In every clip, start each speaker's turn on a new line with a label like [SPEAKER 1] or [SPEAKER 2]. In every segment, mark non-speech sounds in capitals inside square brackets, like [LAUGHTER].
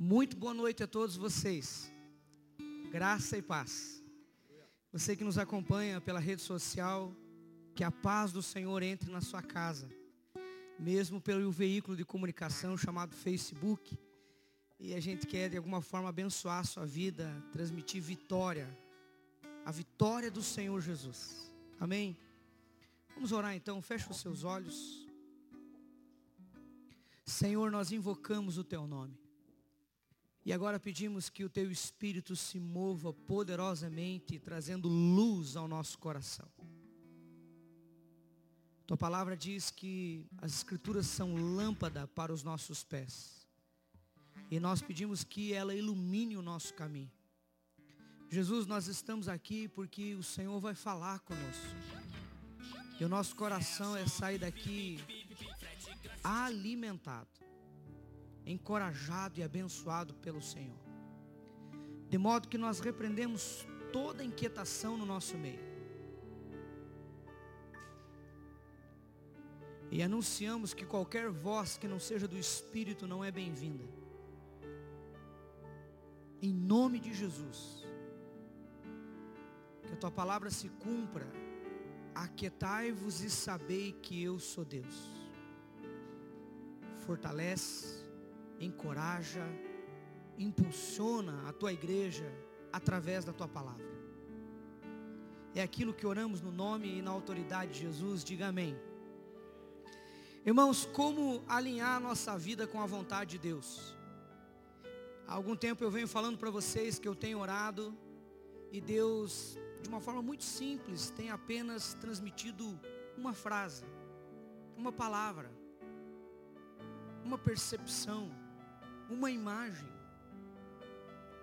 [SPEAKER 1] Muito boa noite a todos vocês. Graça e paz. Você que nos acompanha pela rede social, que a paz do Senhor entre na sua casa, mesmo pelo veículo de comunicação chamado Facebook. E a gente quer de alguma forma abençoar a sua vida, transmitir vitória, a vitória do Senhor Jesus. Amém? Vamos orar então, fecha os seus olhos. Senhor, nós invocamos o teu nome. E agora pedimos que o teu Espírito se mova poderosamente, trazendo luz ao nosso coração. Tua palavra diz que as Escrituras são lâmpada para os nossos pés. E nós pedimos que ela ilumine o nosso caminho. Jesus, nós estamos aqui porque o Senhor vai falar conosco. E o nosso coração é sair daqui alimentado encorajado e abençoado pelo Senhor. De modo que nós repreendemos toda inquietação no nosso meio. E anunciamos que qualquer voz que não seja do Espírito não é bem-vinda. Em nome de Jesus. Que a tua palavra se cumpra. Aquietai-vos e sabei que eu sou Deus. Fortalece encoraja, impulsiona a tua igreja através da tua palavra. É aquilo que oramos no nome e na autoridade de Jesus, diga amém. Irmãos, como alinhar a nossa vida com a vontade de Deus? Há algum tempo eu venho falando para vocês que eu tenho orado e Deus, de uma forma muito simples, tem apenas transmitido uma frase, uma palavra, uma percepção uma imagem.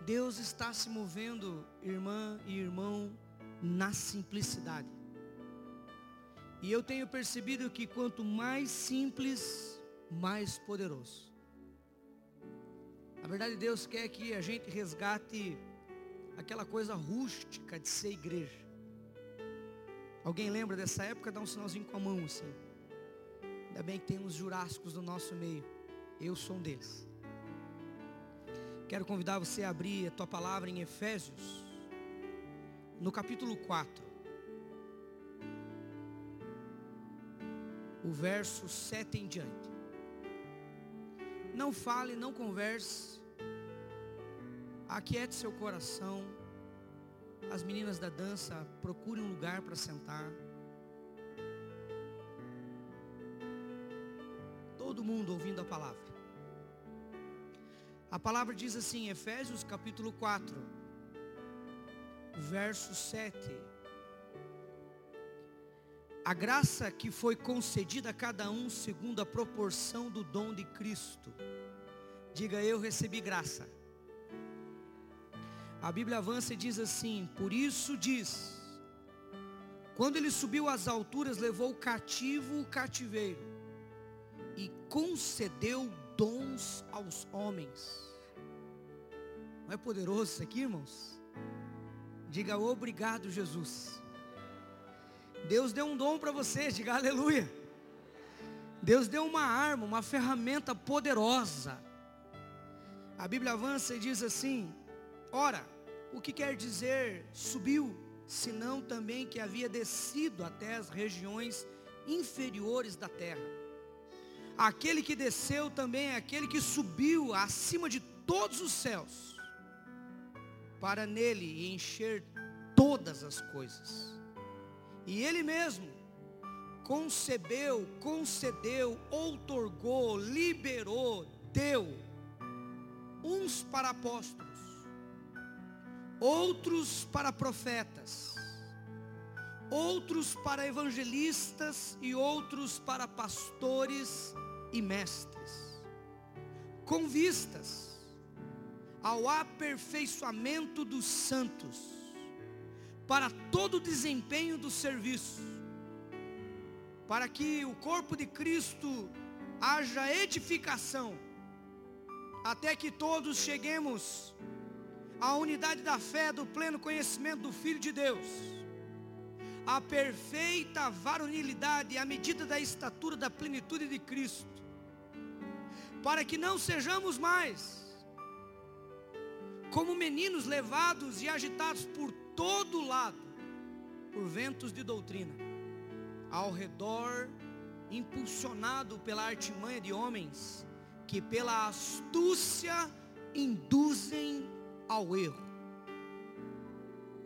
[SPEAKER 1] Deus está se movendo, irmã e irmão, na simplicidade. E eu tenho percebido que quanto mais simples, mais poderoso. Na verdade, Deus quer que a gente resgate aquela coisa rústica de ser igreja. Alguém lembra dessa época? Dá um sinalzinho com a mão assim. Ainda bem que tem uns jurássicos no nosso meio. Eu sou um deles. Quero convidar você a abrir a tua palavra em Efésios, no capítulo 4. O verso 7 em diante. Não fale, não converse. Aquiete seu coração. As meninas da dança, procure um lugar para sentar. Todo mundo ouvindo a palavra. A palavra diz assim, Efésios capítulo 4, verso 7. A graça que foi concedida a cada um segundo a proporção do dom de Cristo. Diga eu recebi graça. A Bíblia avança e diz assim: Por isso diz: Quando ele subiu às alturas, levou cativo o cativeiro e concedeu dons aos homens. Não é poderoso isso aqui, irmãos? Diga obrigado, Jesus. Deus deu um dom para você, diga aleluia. Deus deu uma arma, uma ferramenta poderosa. A Bíblia avança e diz assim: Ora, o que quer dizer subiu, senão também que havia descido até as regiões inferiores da terra. Aquele que desceu também é aquele que subiu acima de todos os céus para nele encher todas as coisas. E ele mesmo concebeu, concedeu, outorgou, liberou, deu uns para apóstolos, outros para profetas, outros para evangelistas e outros para pastores e mestres, com vistas ao aperfeiçoamento dos santos, para todo o desempenho do serviço, para que o corpo de Cristo haja edificação, até que todos cheguemos à unidade da fé, do pleno conhecimento do Filho de Deus, a perfeita varonilidade, à medida da estatura da plenitude de Cristo, para que não sejamos mais como meninos levados e agitados por todo lado, por ventos de doutrina, ao redor, impulsionado pela artimanha de homens, que pela astúcia induzem ao erro.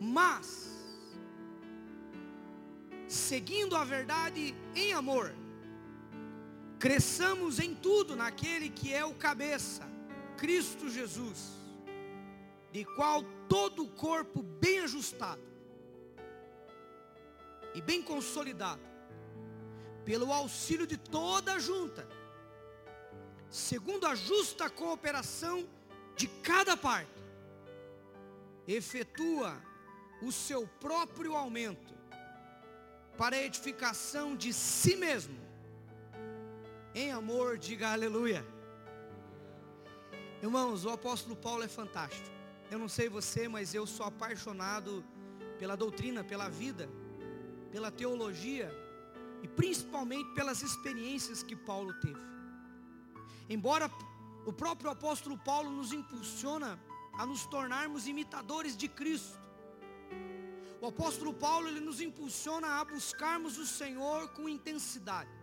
[SPEAKER 1] Mas, seguindo a verdade em amor, cresçamos em tudo naquele que é o cabeça, Cristo Jesus, de qual todo o corpo bem ajustado e bem consolidado, pelo auxílio de toda a junta, segundo a justa cooperação de cada parte, efetua o seu próprio aumento para a edificação de si mesmo. Em amor, diga aleluia. Irmãos, o apóstolo Paulo é fantástico. Eu não sei você, mas eu sou apaixonado pela doutrina, pela vida, pela teologia e principalmente pelas experiências que Paulo teve. Embora o próprio apóstolo Paulo nos impulsiona a nos tornarmos imitadores de Cristo. O apóstolo Paulo ele nos impulsiona a buscarmos o Senhor com intensidade.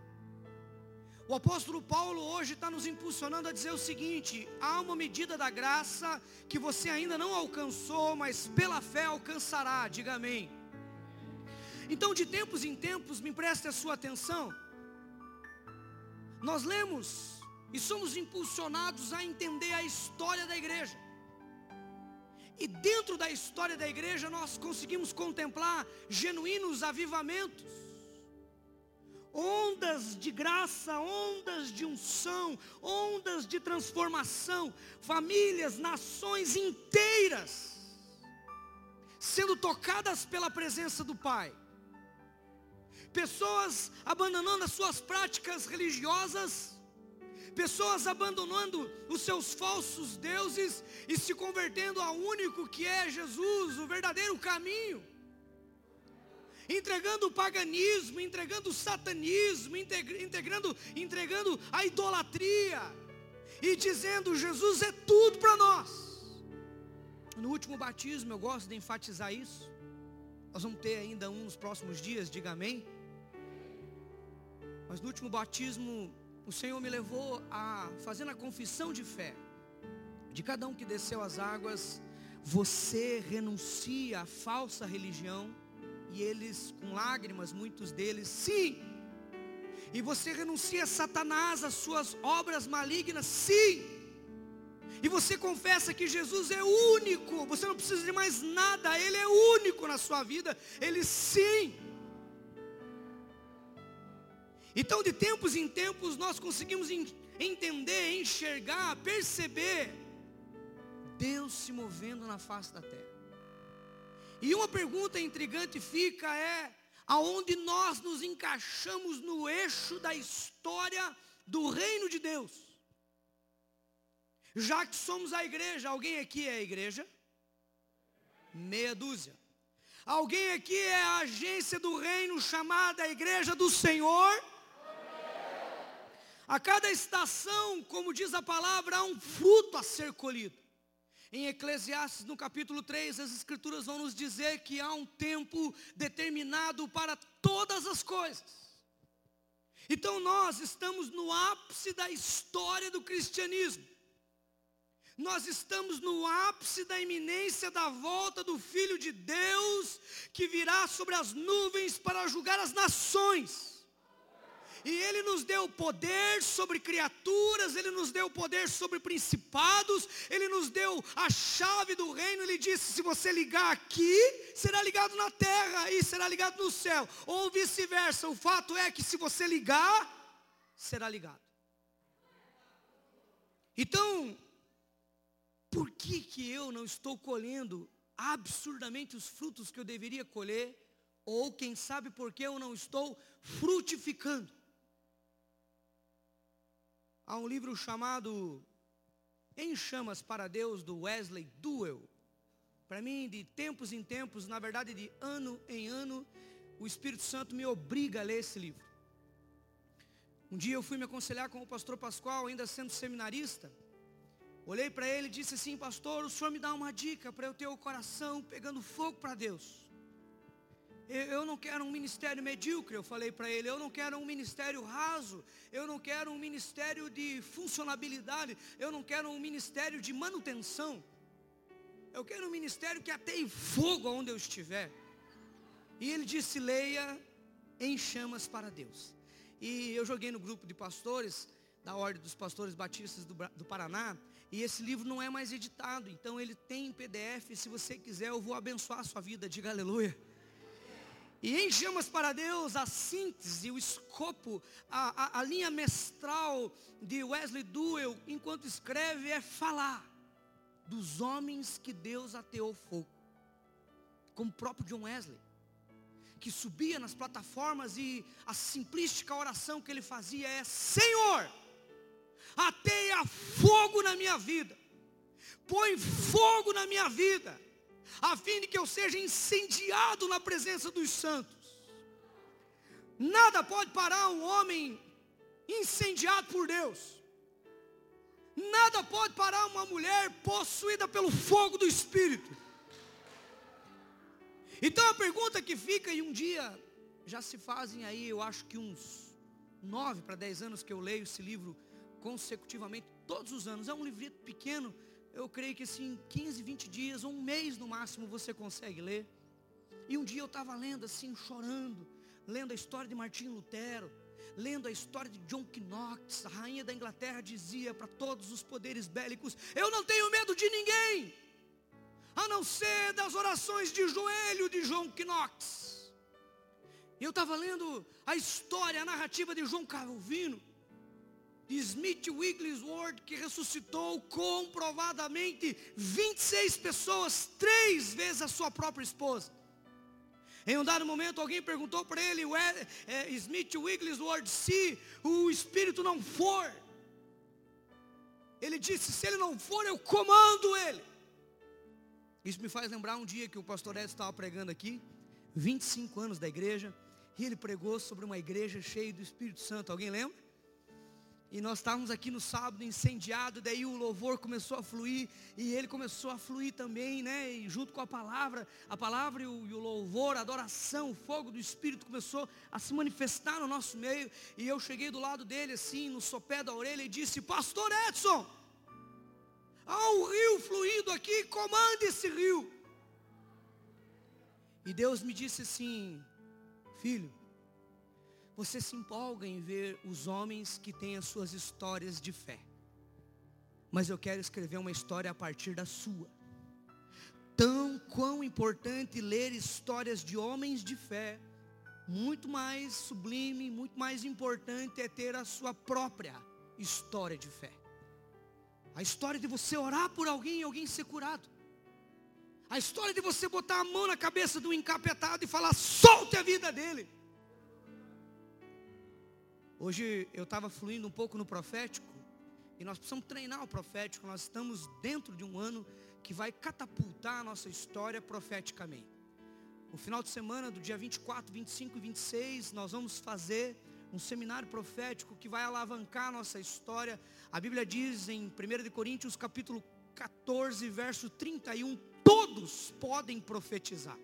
[SPEAKER 1] O apóstolo Paulo hoje está nos impulsionando a dizer o seguinte: há uma medida da graça que você ainda não alcançou, mas pela fé alcançará, diga amém. Então, de tempos em tempos, me preste a sua atenção. Nós lemos e somos impulsionados a entender a história da igreja. E dentro da história da igreja nós conseguimos contemplar genuínos avivamentos, ondas de graça, ondas de unção, ondas de transformação, famílias, nações inteiras sendo tocadas pela presença do Pai. Pessoas abandonando as suas práticas religiosas pessoas abandonando os seus falsos deuses e se convertendo ao único que é Jesus, o verdadeiro caminho. Entregando o paganismo, entregando o satanismo, integrando, entregando a idolatria e dizendo: Jesus é tudo para nós. No último batismo, eu gosto de enfatizar isso. Nós vamos ter ainda um nos próximos dias, diga amém. Mas no último batismo, o Senhor me levou a fazer a confissão de fé de cada um que desceu as águas, você renuncia à falsa religião, e eles com lágrimas, muitos deles, sim. E você renuncia a Satanás, as suas obras malignas, sim. E você confessa que Jesus é único, você não precisa de mais nada, Ele é único na sua vida, Ele sim. Então, de tempos em tempos, nós conseguimos entender, enxergar, perceber Deus se movendo na face da terra. E uma pergunta intrigante fica é: aonde nós nos encaixamos no eixo da história do reino de Deus? Já que somos a igreja, alguém aqui é a igreja? Meia dúzia. Alguém aqui é a agência do reino chamada igreja do Senhor? A cada estação, como diz a palavra, há um fruto a ser colhido. Em Eclesiastes, no capítulo 3, as escrituras vão nos dizer que há um tempo determinado para todas as coisas. Então nós estamos no ápice da história do cristianismo. Nós estamos no ápice da iminência da volta do Filho de Deus, que virá sobre as nuvens para julgar as nações. E Ele nos deu poder sobre criaturas, Ele nos deu poder sobre principados, Ele nos deu a chave do reino. Ele disse: se você ligar aqui, será ligado na terra e será ligado no céu, ou vice-versa. O fato é que se você ligar, será ligado. Então, por que, que eu não estou colhendo absurdamente os frutos que eu deveria colher? Ou quem sabe por que eu não estou frutificando? Há um livro chamado Em Chamas para Deus, do Wesley Duell. Para mim, de tempos em tempos, na verdade de ano em ano, o Espírito Santo me obriga a ler esse livro. Um dia eu fui me aconselhar com o pastor Pascoal, ainda sendo seminarista. Olhei para ele e disse assim, pastor, o senhor me dá uma dica para eu ter o coração pegando fogo para Deus. Eu não quero um ministério medíocre, eu falei para ele. Eu não quero um ministério raso. Eu não quero um ministério de funcionabilidade. Eu não quero um ministério de manutenção. Eu quero um ministério que ateie fogo onde eu estiver. E ele disse: leia em chamas para Deus. E eu joguei no grupo de pastores, da Ordem dos Pastores Batistas do, do Paraná. E esse livro não é mais editado. Então ele tem em PDF. Se você quiser, eu vou abençoar a sua vida. Diga aleluia. E em Chamas para Deus, a síntese, o escopo, a, a, a linha mestral de Wesley Duell, enquanto escreve, é falar dos homens que Deus ateou fogo. Como o próprio John Wesley, que subia nas plataformas e a simplística oração que ele fazia é: Senhor, ateia fogo na minha vida, põe fogo na minha vida a fim de que eu seja incendiado na presença dos santos. Nada pode parar um homem incendiado por Deus. Nada pode parar uma mulher possuída pelo fogo do Espírito. Então a pergunta que fica, e um dia já se fazem aí, eu acho que uns nove para dez anos que eu leio esse livro consecutivamente, todos os anos. É um livro pequeno, eu creio que assim, 15, 20 dias, um mês no máximo você consegue ler. E um dia eu estava lendo assim, chorando, lendo a história de Martim Lutero, lendo a história de John Knox, a rainha da Inglaterra dizia para todos os poderes bélicos: Eu não tenho medo de ninguém, a não ser das orações de joelho de John Knox. Eu estava lendo a história, a narrativa de João Calvino, Smith Wigglesworth, que ressuscitou comprovadamente 26 pessoas, três vezes a sua própria esposa. Em um dado momento, alguém perguntou para ele, é, Smith Wigglesworth, se o Espírito não for. Ele disse: se ele não for, eu comando ele. Isso me faz lembrar um dia que o pastor Edson estava pregando aqui, 25 anos da igreja, e ele pregou sobre uma igreja cheia do Espírito Santo. Alguém lembra? E nós estávamos aqui no sábado incendiado, daí o louvor começou a fluir, e ele começou a fluir também, né? E junto com a palavra, a palavra e o, e o, louvor, a adoração, o fogo do Espírito começou a se manifestar no nosso meio. E eu cheguei do lado dele, assim, no sopé da orelha, e disse: Pastor Edson, há um rio fluindo aqui, comande esse rio. E Deus me disse assim: Filho, você se empolga em ver os homens que têm as suas histórias de fé. Mas eu quero escrever uma história a partir da sua. Tão quão importante ler histórias de homens de fé, muito mais sublime, muito mais importante é ter a sua própria história de fé. A história de você orar por alguém e alguém ser curado. A história de você botar a mão na cabeça do encapetado e falar: solte a vida dele. Hoje eu estava fluindo um pouco no profético, e nós precisamos treinar o profético, nós estamos dentro de um ano que vai catapultar a nossa história profeticamente. No final de semana, do dia 24, 25 e 26, nós vamos fazer um seminário profético que vai alavancar a nossa história. A Bíblia diz em 1 Coríntios capítulo 14, verso 31, todos podem profetizar.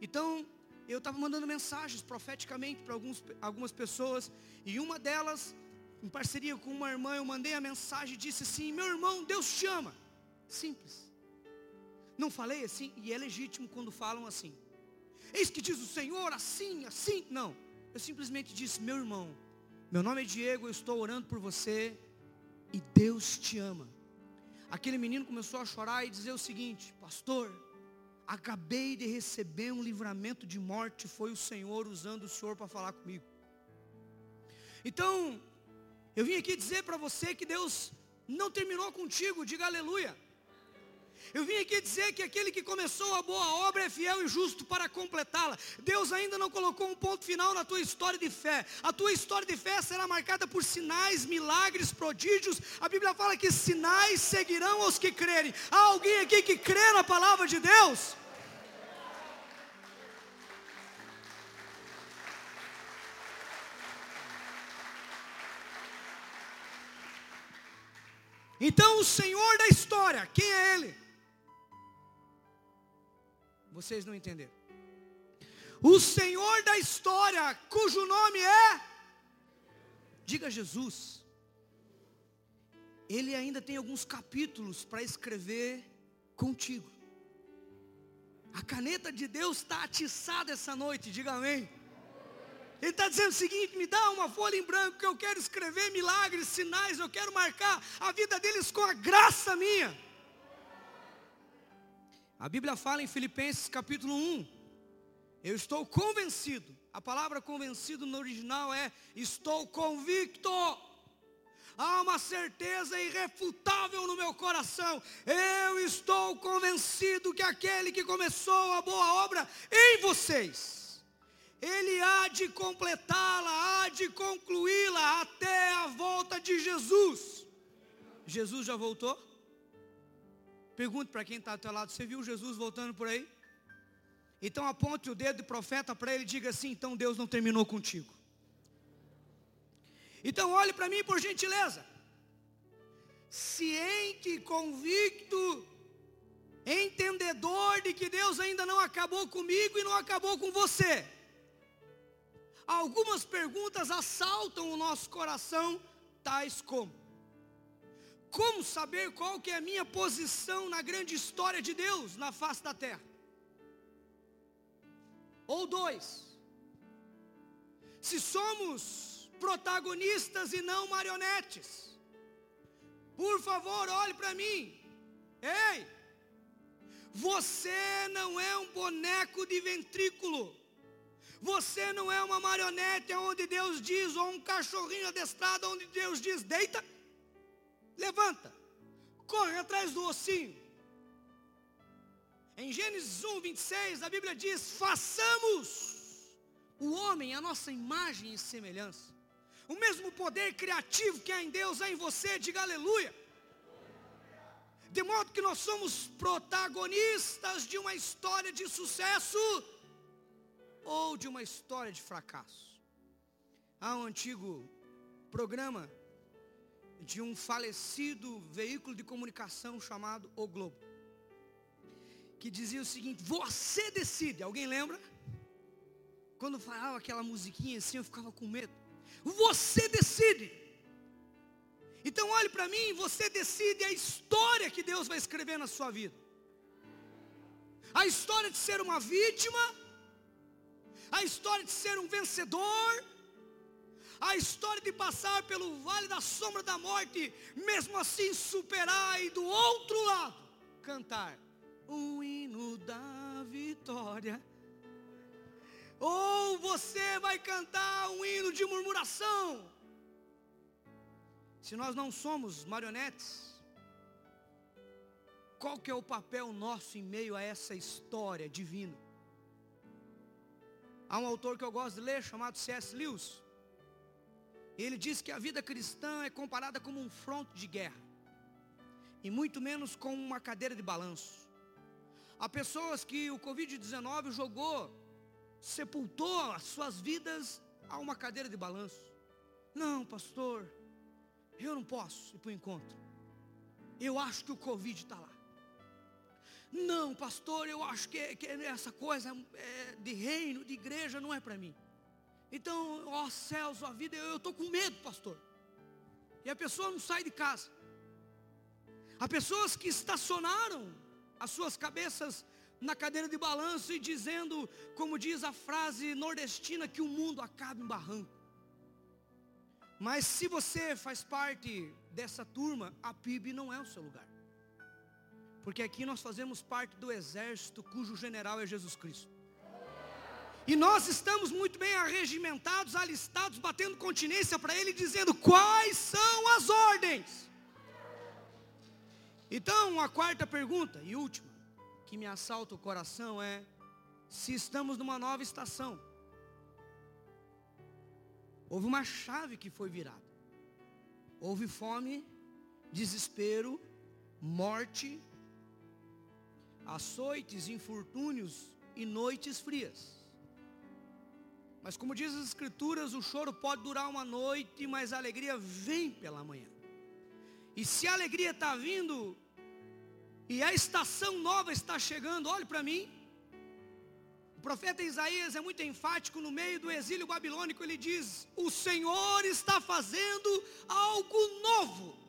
[SPEAKER 1] Então, eu estava mandando mensagens profeticamente para algumas pessoas, e uma delas, em parceria com uma irmã, eu mandei a mensagem e disse assim: Meu irmão, Deus te ama. Simples. Não falei assim, e é legítimo quando falam assim. Eis que diz o Senhor assim, assim. Não. Eu simplesmente disse: Meu irmão, meu nome é Diego, eu estou orando por você, e Deus te ama. Aquele menino começou a chorar e dizer o seguinte: Pastor, acabei de receber um livramento de morte, foi o Senhor usando o Senhor para falar comigo. Então, eu vim aqui dizer para você que Deus não terminou contigo, diga aleluia. Eu vim aqui dizer que aquele que começou a boa obra é fiel e justo para completá-la. Deus ainda não colocou um ponto final na tua história de fé. A tua história de fé será marcada por sinais, milagres, prodígios. A Bíblia fala que sinais seguirão aos que crerem. Há alguém aqui que crê na palavra de Deus? Então, o Senhor da história, quem é Ele? Vocês não entenderam. O Senhor da história, cujo nome é, diga Jesus. Ele ainda tem alguns capítulos para escrever contigo. A caneta de Deus está atiçada essa noite, diga amém. Ele está dizendo o seguinte: me dá uma folha em branco, que eu quero escrever milagres, sinais, eu quero marcar a vida deles com a graça minha. A Bíblia fala em Filipenses capítulo 1. Eu estou convencido. A palavra convencido no original é estou convicto. Há uma certeza irrefutável no meu coração. Eu estou convencido que aquele que começou a boa obra em vocês ele há de completá-la, há de concluí-la até a volta de Jesus. Jesus já voltou? Pergunte para quem está ao teu lado: você viu Jesus voltando por aí? Então aponte o dedo de profeta para ele e diga assim: então Deus não terminou contigo. Então olhe para mim por gentileza. Ciente, convicto, entendedor de que Deus ainda não acabou comigo e não acabou com você algumas perguntas assaltam o nosso coração, tais como: Como saber qual que é a minha posição na grande história de Deus na face da terra? Ou dois, se somos protagonistas e não marionetes, por favor, olhe para mim. Ei, você não é um boneco de ventrículo. Você não é uma marionete onde Deus diz, ou um cachorrinho adestrado onde Deus diz, deita, levanta, corre atrás do ossinho. Em Gênesis 1, 26, a Bíblia diz: façamos o homem a nossa imagem e semelhança. O mesmo poder criativo que há em Deus há em você, diga aleluia. De modo que nós somos protagonistas de uma história de sucesso ou de uma história de fracasso. Há um antigo programa de um falecido veículo de comunicação chamado O Globo, que dizia o seguinte: Você decide. Alguém lembra? Quando falava aquela musiquinha assim, eu ficava com medo. Você decide. Então olhe para mim, você decide a história que Deus vai escrever na sua vida. A história de ser uma vítima a história de ser um vencedor, a história de passar pelo vale da sombra da morte, mesmo assim superar e do outro lado cantar um hino da vitória. Ou você vai cantar um hino de murmuração. Se nós não somos marionetes, qual que é o papel nosso em meio a essa história divina? Há um autor que eu gosto de ler chamado C.S. Lewis. Ele diz que a vida cristã é comparada como um fronte de guerra, e muito menos com uma cadeira de balanço. Há pessoas que o Covid-19 jogou, sepultou as suas vidas a uma cadeira de balanço. Não, pastor, eu não posso ir para o encontro. Eu acho que o Covid está lá. Não, pastor, eu acho que, que essa coisa é, de reino, de igreja, não é para mim. Então, ó céus, ó vida, eu estou com medo, pastor. E a pessoa não sai de casa. Há pessoas que estacionaram as suas cabeças na cadeira de balanço e dizendo, como diz a frase nordestina, que o mundo acaba em barranco. Mas se você faz parte dessa turma, a PIB não é o seu lugar. Porque aqui nós fazemos parte do exército cujo general é Jesus Cristo. E nós estamos muito bem arregimentados, alistados, batendo continência para Ele, dizendo quais são as ordens. Então, a quarta pergunta e última, que me assalta o coração é: se estamos numa nova estação. Houve uma chave que foi virada. Houve fome, desespero, morte, açoites, infortúnios e noites frias. Mas como diz as escrituras, o choro pode durar uma noite, mas a alegria vem pela manhã. E se a alegria está vindo, e a estação nova está chegando, olhe para mim. O profeta Isaías é muito enfático no meio do exílio babilônico, ele diz: O Senhor está fazendo algo novo.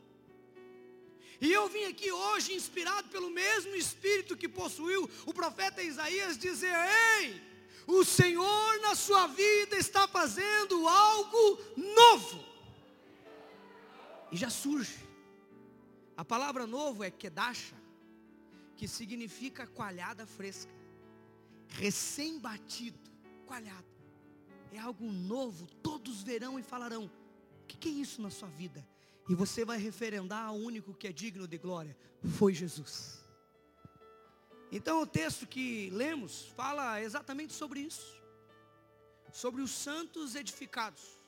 [SPEAKER 1] E eu vim aqui hoje, inspirado pelo mesmo Espírito que possuiu o profeta Isaías, dizer: Ei, o Senhor na sua vida está fazendo algo novo. E já surge. A palavra novo é kedacha, que significa coalhada fresca, recém-batido, coalhada. É algo novo, todos verão e falarão: o que, que é isso na sua vida? E você vai referendar ao único que é digno de glória, foi Jesus. Então o texto que lemos fala exatamente sobre isso. Sobre os santos edificados.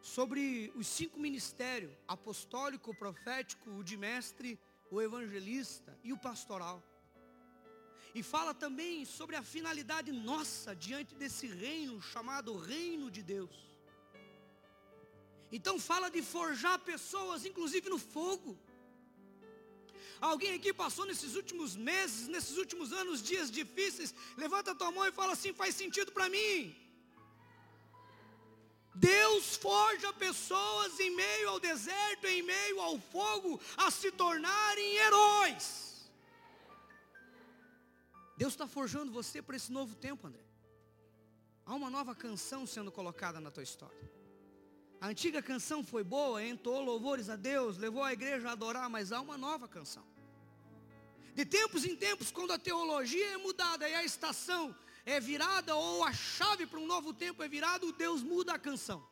[SPEAKER 1] Sobre os cinco ministérios, apostólico, profético, o de mestre, o evangelista e o pastoral. E fala também sobre a finalidade nossa diante desse reino chamado reino de Deus. Então fala de forjar pessoas, inclusive no fogo. Alguém aqui passou nesses últimos meses, nesses últimos anos, dias difíceis. Levanta a tua mão e fala assim: faz sentido para mim. Deus forja pessoas em meio ao deserto, em meio ao fogo, a se tornarem heróis. Deus está forjando você para esse novo tempo, André. Há uma nova canção sendo colocada na tua história. A antiga canção foi boa, entoou louvores a Deus, levou a igreja a adorar, mas há uma nova canção. De tempos em tempos, quando a teologia é mudada e a estação é virada, ou a chave para um novo tempo é virada, Deus muda a canção.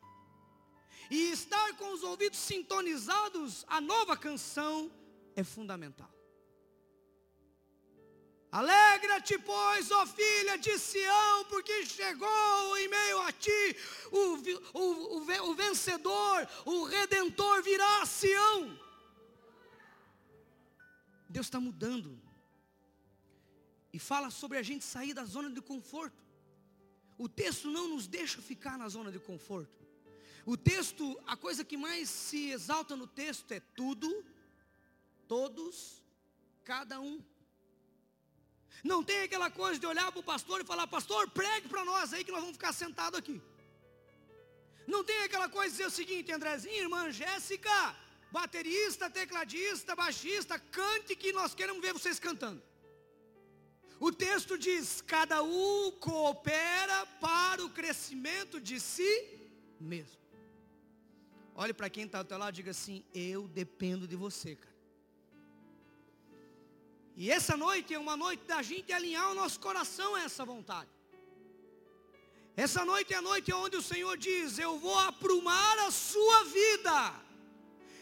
[SPEAKER 1] E estar com os ouvidos sintonizados, a nova canção é fundamental. Alegra-te, pois, ó filha de Sião, porque chegou em meio a ti o, o, o, o vencedor, o redentor virá a Sião. Deus está mudando. E fala sobre a gente sair da zona de conforto. O texto não nos deixa ficar na zona de conforto. O texto, a coisa que mais se exalta no texto é tudo, todos, cada um. Não tem aquela coisa de olhar para o pastor e falar, pastor, pregue para nós aí que nós vamos ficar sentados aqui. Não tem aquela coisa de dizer o seguinte, Andrezinho, irmã Jéssica, baterista, tecladista, baixista, cante que nós queremos ver vocês cantando. O texto diz: cada um coopera para o crescimento de si mesmo. Olhe para quem está ao teu lado e diga assim: Eu dependo de você, cara. E essa noite é uma noite da gente alinhar o nosso coração a essa vontade. Essa noite é a noite onde o Senhor diz: Eu vou aprumar a sua vida,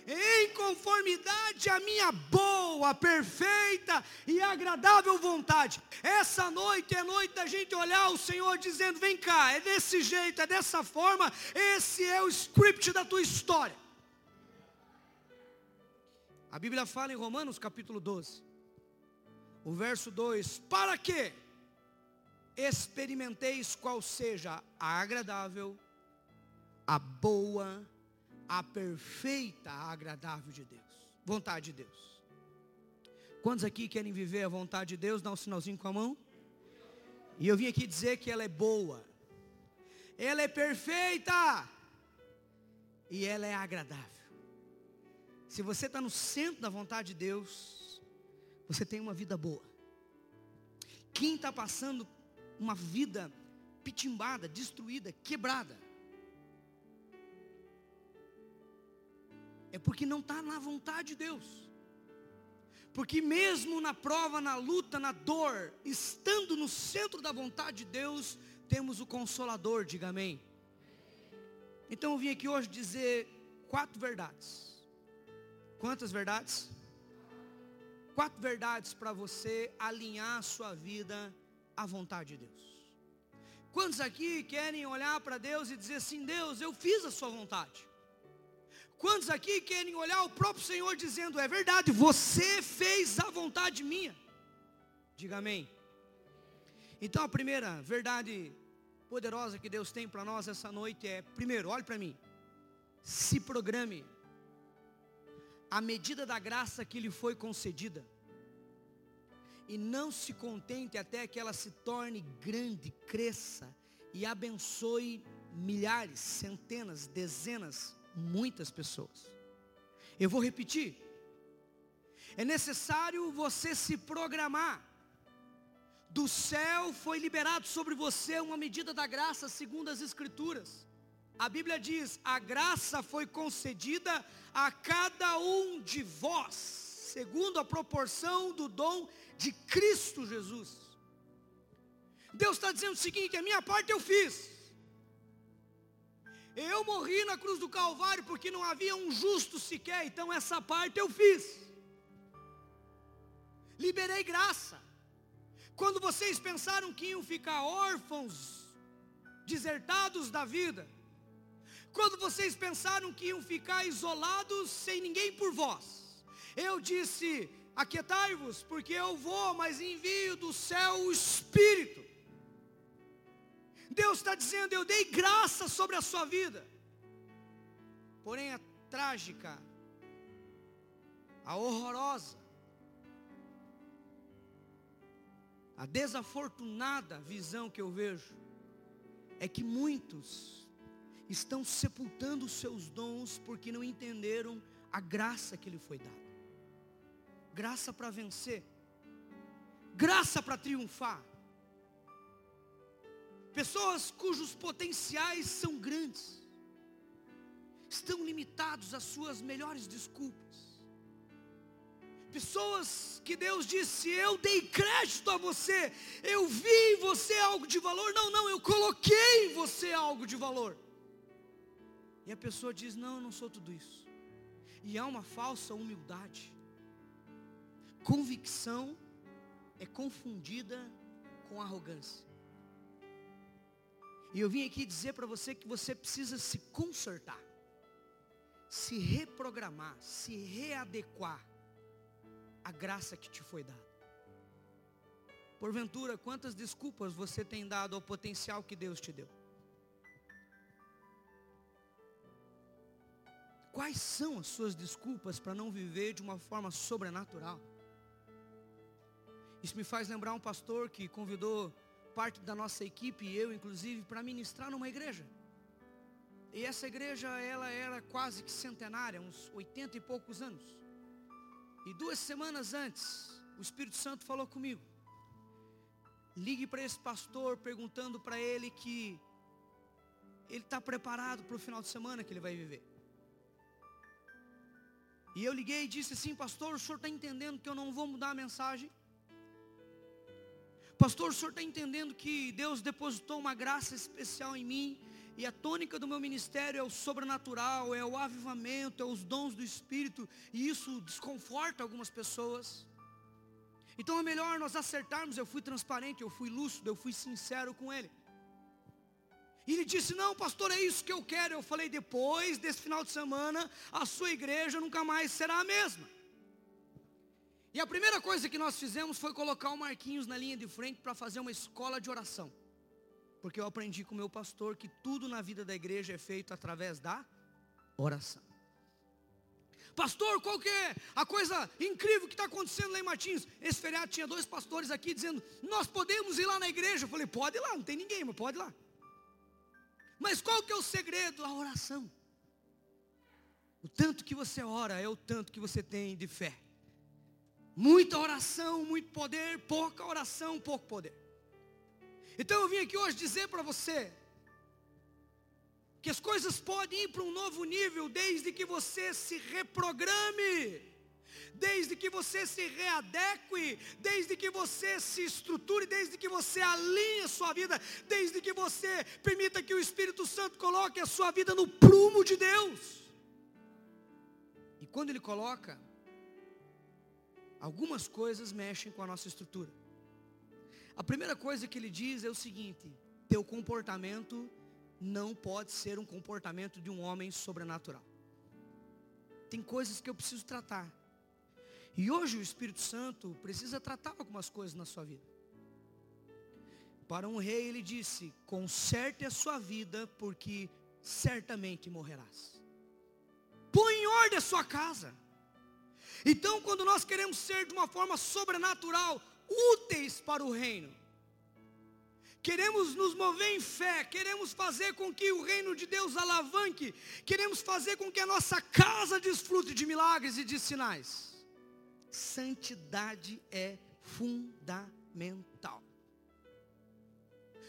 [SPEAKER 1] em conformidade à minha boa, perfeita e agradável vontade. Essa noite é noite da gente olhar o Senhor dizendo: Vem cá, é desse jeito, é dessa forma, esse é o script da tua história. A Bíblia fala em Romanos capítulo 12 o verso 2: Para que experimenteis qual seja a agradável, a boa, a perfeita, a agradável de Deus, vontade de Deus. Quantos aqui querem viver a vontade de Deus? Dá um sinalzinho com a mão. E eu vim aqui dizer que ela é boa, ela é perfeita e ela é agradável. Se você está no centro da vontade de Deus, você tem uma vida boa. Quem está passando uma vida pitimbada, destruída, quebrada, é porque não está na vontade de Deus. Porque mesmo na prova, na luta, na dor, estando no centro da vontade de Deus, temos o Consolador, diga amém. Então eu vim aqui hoje dizer quatro verdades. Quantas verdades? Quatro verdades para você alinhar a sua vida à vontade de Deus. Quantos aqui querem olhar para Deus e dizer assim: Deus, eu fiz a sua vontade? Quantos aqui querem olhar o próprio Senhor dizendo: É verdade, você fez a vontade minha? Diga amém. Então a primeira verdade poderosa que Deus tem para nós essa noite é: primeiro, olhe para mim, se programe a medida da graça que lhe foi concedida. E não se contente até que ela se torne grande, cresça e abençoe milhares, centenas, dezenas, muitas pessoas. Eu vou repetir. É necessário você se programar. Do céu foi liberado sobre você uma medida da graça, segundo as Escrituras. A Bíblia diz: a graça foi concedida a cada um de vós, segundo a proporção do dom de Cristo Jesus. Deus está dizendo o seguinte: a minha parte eu fiz. Eu morri na cruz do Calvário porque não havia um justo sequer, então essa parte eu fiz. Liberei graça. Quando vocês pensaram que iam ficar órfãos, desertados da vida, quando vocês pensaram que iam ficar isolados sem ninguém por vós, eu disse: Aquietai-vos, porque eu vou, mas envio do céu o Espírito. Deus está dizendo: Eu dei graça sobre a sua vida. Porém, a trágica, a horrorosa, a desafortunada visão que eu vejo é que muitos estão sepultando seus dons porque não entenderam a graça que lhe foi dada. Graça para vencer, graça para triunfar. Pessoas cujos potenciais são grandes, estão limitados às suas melhores desculpas. Pessoas que Deus disse: Eu dei crédito a você, eu vi em você algo de valor. Não, não, eu coloquei em você algo de valor. E a pessoa diz: Não, eu não sou tudo isso. E há uma falsa humildade. Convicção é confundida com arrogância. E eu vim aqui dizer para você que você precisa se consertar, se reprogramar, se readequar à graça que te foi dada. Porventura, quantas desculpas você tem dado ao potencial que Deus te deu? Quais são as suas desculpas para não viver de uma forma sobrenatural? Isso me faz lembrar um pastor que convidou parte da nossa equipe, eu inclusive, para ministrar numa igreja. E essa igreja, ela era quase que centenária, uns 80 e poucos anos. E duas semanas antes, o Espírito Santo falou comigo. Ligue para esse pastor perguntando para ele que ele está preparado para o final de semana que ele vai viver. E eu liguei e disse assim, pastor, o senhor está entendendo que eu não vou mudar a mensagem? Pastor, o senhor está entendendo que Deus depositou uma graça especial em mim e a tônica do meu ministério é o sobrenatural, é o avivamento, é os dons do Espírito, e isso desconforta algumas pessoas. Então é melhor nós acertarmos. Eu fui transparente, eu fui lúcido, eu fui sincero com ele. E ele disse: Não, pastor, é isso que eu quero. Eu falei: Depois desse final de semana, a sua igreja nunca mais será a mesma. E a primeira coisa que nós fizemos foi colocar o Marquinhos na linha de frente para fazer uma escola de oração. Porque eu aprendi com o meu pastor que tudo na vida da igreja é feito através da oração. Pastor, qual que é a coisa incrível que está acontecendo lá em Martins? Esse feriado tinha dois pastores aqui dizendo, nós podemos ir lá na igreja. Eu falei, pode ir lá, não tem ninguém, mas pode ir lá. Mas qual que é o segredo? A oração. O tanto que você ora é o tanto que você tem de fé. Muita oração, muito poder, pouca oração, pouco poder. Então eu vim aqui hoje dizer para você que as coisas podem ir para um novo nível desde que você se reprograme, desde que você se readeque, desde que você se estruture, desde que você alinhe a sua vida, desde que você permita que o Espírito Santo coloque a sua vida no prumo de Deus. E quando ele coloca, algumas coisas mexem com a nossa estrutura. A primeira coisa que ele diz é o seguinte: teu comportamento não pode ser um comportamento de um homem sobrenatural. Tem coisas que eu preciso tratar. E hoje o Espírito Santo precisa tratar algumas coisas na sua vida. Para um rei ele disse: conserte a sua vida, porque certamente morrerás. Põe em ordem a sua casa. Então, quando nós queremos ser de uma forma sobrenatural, úteis para o reino, queremos nos mover em fé, queremos fazer com que o reino de Deus alavanque, queremos fazer com que a nossa casa desfrute de milagres e de sinais. Santidade é fundamental.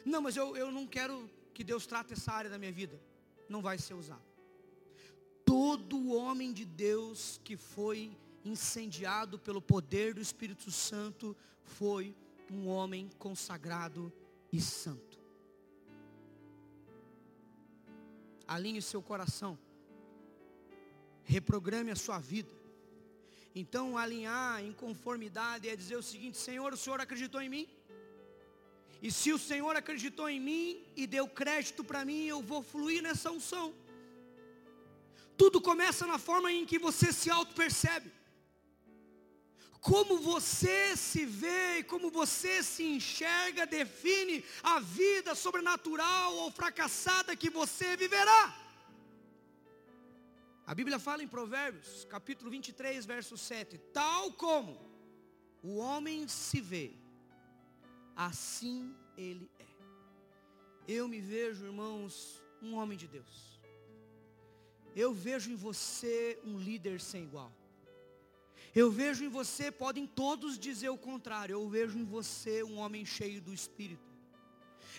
[SPEAKER 1] Não, mas eu, eu não quero que Deus trate essa área da minha vida. Não vai ser usado. Todo homem de Deus que foi incendiado pelo poder do Espírito Santo foi um homem consagrado e santo. Alinhe seu coração. Reprograme a sua vida. Então, alinhar em conformidade é dizer o seguinte: Senhor, o Senhor acreditou em mim? E se o Senhor acreditou em mim e deu crédito para mim, eu vou fluir nessa unção. Tudo começa na forma em que você se auto-percebe. Como você se vê e como você se enxerga define a vida sobrenatural ou fracassada que você viverá. A Bíblia fala em Provérbios, capítulo 23, verso 7: Tal como o homem se vê, assim ele é. Eu me vejo, irmãos, um homem de Deus. Eu vejo em você um líder sem igual. Eu vejo em você, podem todos dizer o contrário, eu vejo em você um homem cheio do Espírito.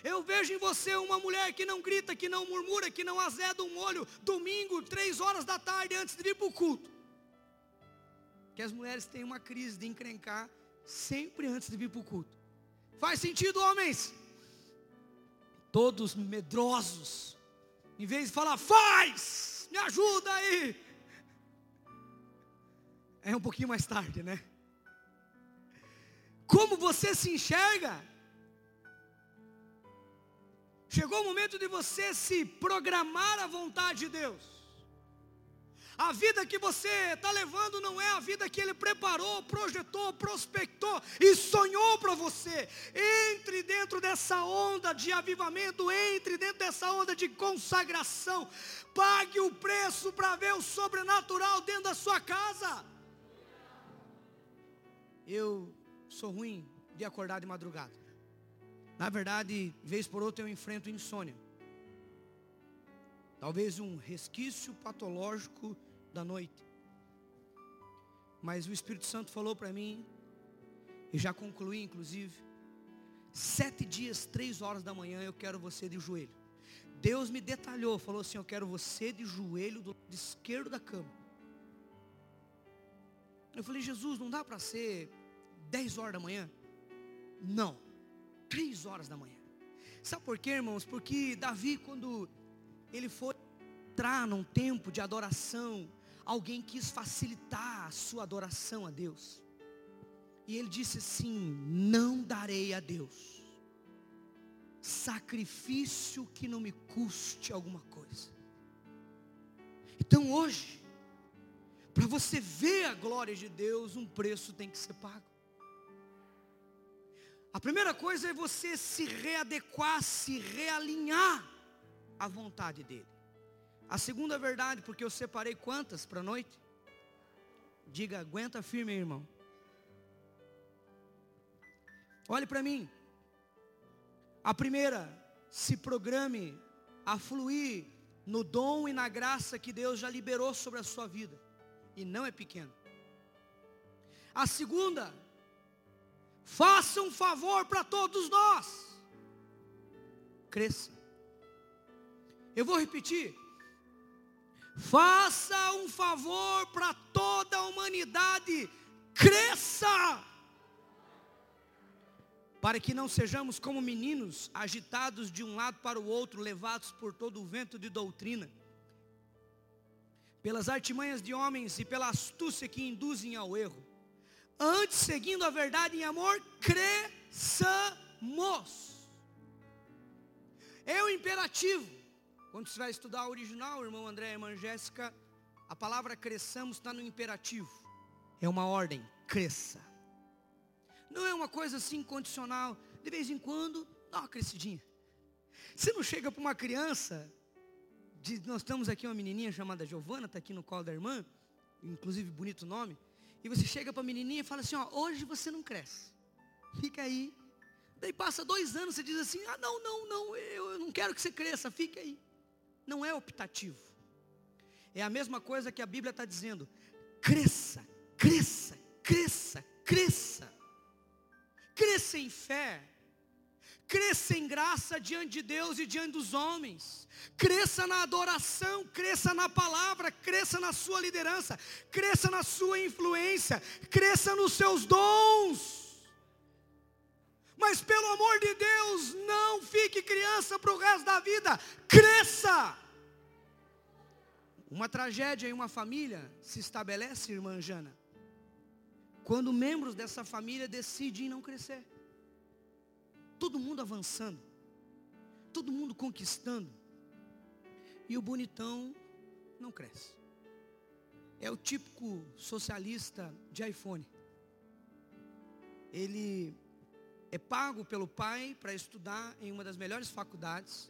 [SPEAKER 1] Eu vejo em você uma mulher que não grita, que não murmura, que não azeda um olho, domingo, três horas da tarde, antes de ir para o culto. Que as mulheres têm uma crise de encrencar sempre antes de vir para o culto. Faz sentido, homens? Todos medrosos. Em vez de falar, faz, me ajuda aí. É um pouquinho mais tarde, né? Como você se enxerga? Chegou o momento de você se programar à vontade de Deus. A vida que você está levando não é a vida que Ele preparou, projetou, prospectou e sonhou para você. Entre dentro dessa onda de avivamento, entre dentro dessa onda de consagração. Pague o preço para ver o sobrenatural dentro da sua casa. Eu sou ruim de acordar de madrugada. Na verdade, vez por outra eu enfrento insônia. Talvez um resquício patológico da noite. Mas o Espírito Santo falou para mim, e já concluí inclusive, sete dias, três horas da manhã, eu quero você de joelho. Deus me detalhou, falou assim, eu quero você de joelho do lado esquerdo da cama. Eu falei, Jesus, não dá para ser dez horas da manhã? Não, três horas da manhã. Sabe por quê, irmãos? Porque Davi, quando ele foi entrar num tempo de adoração, alguém quis facilitar a sua adoração a Deus. E ele disse assim: Não darei a Deus sacrifício que não me custe alguma coisa. Então hoje, para você ver a glória de Deus, um preço tem que ser pago. A primeira coisa é você se readequar, se realinhar à vontade dEle. A segunda verdade, porque eu separei quantas para a noite? Diga, aguenta firme, irmão. Olhe para mim. A primeira, se programe a fluir no dom e na graça que Deus já liberou sobre a sua vida. E não é pequeno. A segunda, faça um favor para todos nós. Cresça. Eu vou repetir. Faça um favor para toda a humanidade, cresça, para que não sejamos como meninos agitados de um lado para o outro, levados por todo o vento de doutrina, pelas artimanhas de homens e pela astúcia que induzem ao erro. Antes, seguindo a verdade em amor, cresçamos. É o imperativo. Quando você vai estudar o original, irmão André irmã Jéssica, a palavra cresçamos está no imperativo. É uma ordem, cresça. Não é uma coisa assim condicional. De vez em quando, dá uma crescidinha. Você não chega para uma criança, nós estamos aqui uma menininha chamada Giovana, está aqui no colo da irmã, inclusive bonito nome, E você chega para a menininha e fala assim: ó, hoje você não cresce. Fica aí. Daí passa dois anos, você diz assim: ah, não, não, não, eu não quero que você cresça, fica aí. Não é optativo. É a mesma coisa que a Bíblia está dizendo: cresça, cresça, cresça, cresça. Cresça em fé, cresça em graça diante de Deus e diante dos homens, cresça na adoração, cresça na palavra, cresça na sua liderança, cresça na sua influência, cresça nos seus dons. Mas pelo amor de Deus, não fique criança para o resto da vida, cresça. Uma tragédia em uma família se estabelece, irmã Jana, quando membros dessa família decidem não crescer todo mundo avançando, todo mundo conquistando, e o bonitão não cresce. É o típico socialista de iPhone. Ele é pago pelo pai para estudar em uma das melhores faculdades.